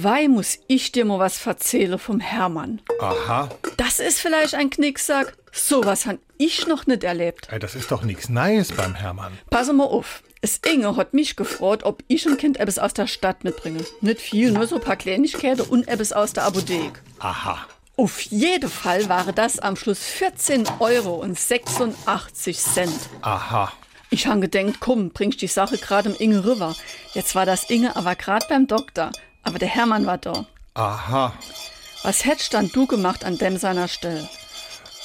Wei muss ich dir mal was erzählen vom Hermann. Aha, Das ist vielleicht ein Knicksack. Sowas han ich noch nicht erlebt. ey, das ist doch nichts Neues beim Hermann. Pass mal auf. Es Inge hat mich gefragt, ob ich ein Kind etwas aus der Stadt mitbringe. Nicht viel, nur so ein paar Kleinigkeiten und etwas aus der Apotheke. Aha. Auf jeden Fall waren das am Schluss 14 Euro und 86 Cent. Aha. Ich han gedenkt, komm, bringst die Sache gerade im Inge rüber. Jetzt war das Inge aber grad beim Doktor. Aber der Hermann war da. Aha. Was hättest dann du gemacht an dem seiner Stelle?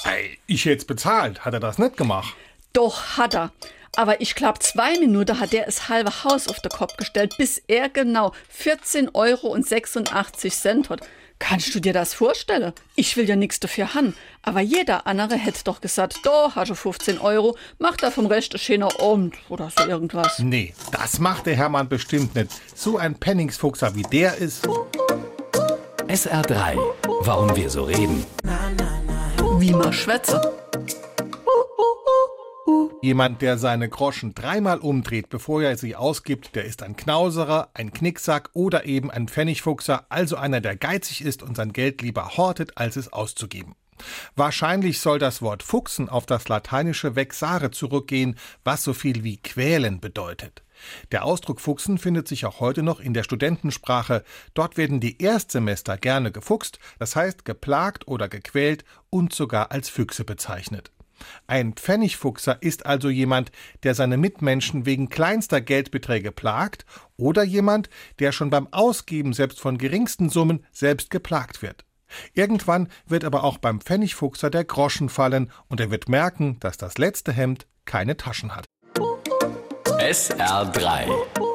Ey, ich jetzt bezahlt, hat er das nicht gemacht? Doch, hat er. Aber ich glaub, zwei Minuten hat er das halbe Haus auf den Kopf gestellt, bis er genau 14 Euro und 86 Cent hat. Kannst du dir das vorstellen? Ich will ja nichts dafür han. Aber jeder andere hätte doch gesagt, da hast du 15 Euro, mach da vom Rest ein schöner Abend oder so irgendwas. Nee, das macht der Hermann bestimmt nicht. So ein Penningsfuchser wie der ist. SR3. Warum wir so reden. Wie man schwätze. Jemand, der seine Groschen dreimal umdreht, bevor er sie ausgibt, der ist ein Knauserer, ein Knicksack oder eben ein Pfennigfuchser, also einer, der geizig ist und sein Geld lieber hortet, als es auszugeben. Wahrscheinlich soll das Wort Fuchsen auf das lateinische vexare zurückgehen, was so viel wie quälen bedeutet. Der Ausdruck Fuchsen findet sich auch heute noch in der Studentensprache. Dort werden die Erstsemester gerne gefuchst, das heißt geplagt oder gequält und sogar als Füchse bezeichnet. Ein Pfennigfuchser ist also jemand, der seine Mitmenschen wegen kleinster Geldbeträge plagt oder jemand, der schon beim Ausgeben selbst von geringsten Summen selbst geplagt wird. Irgendwann wird aber auch beim Pfennigfuchser der Groschen fallen und er wird merken, dass das letzte Hemd keine Taschen hat. SR3.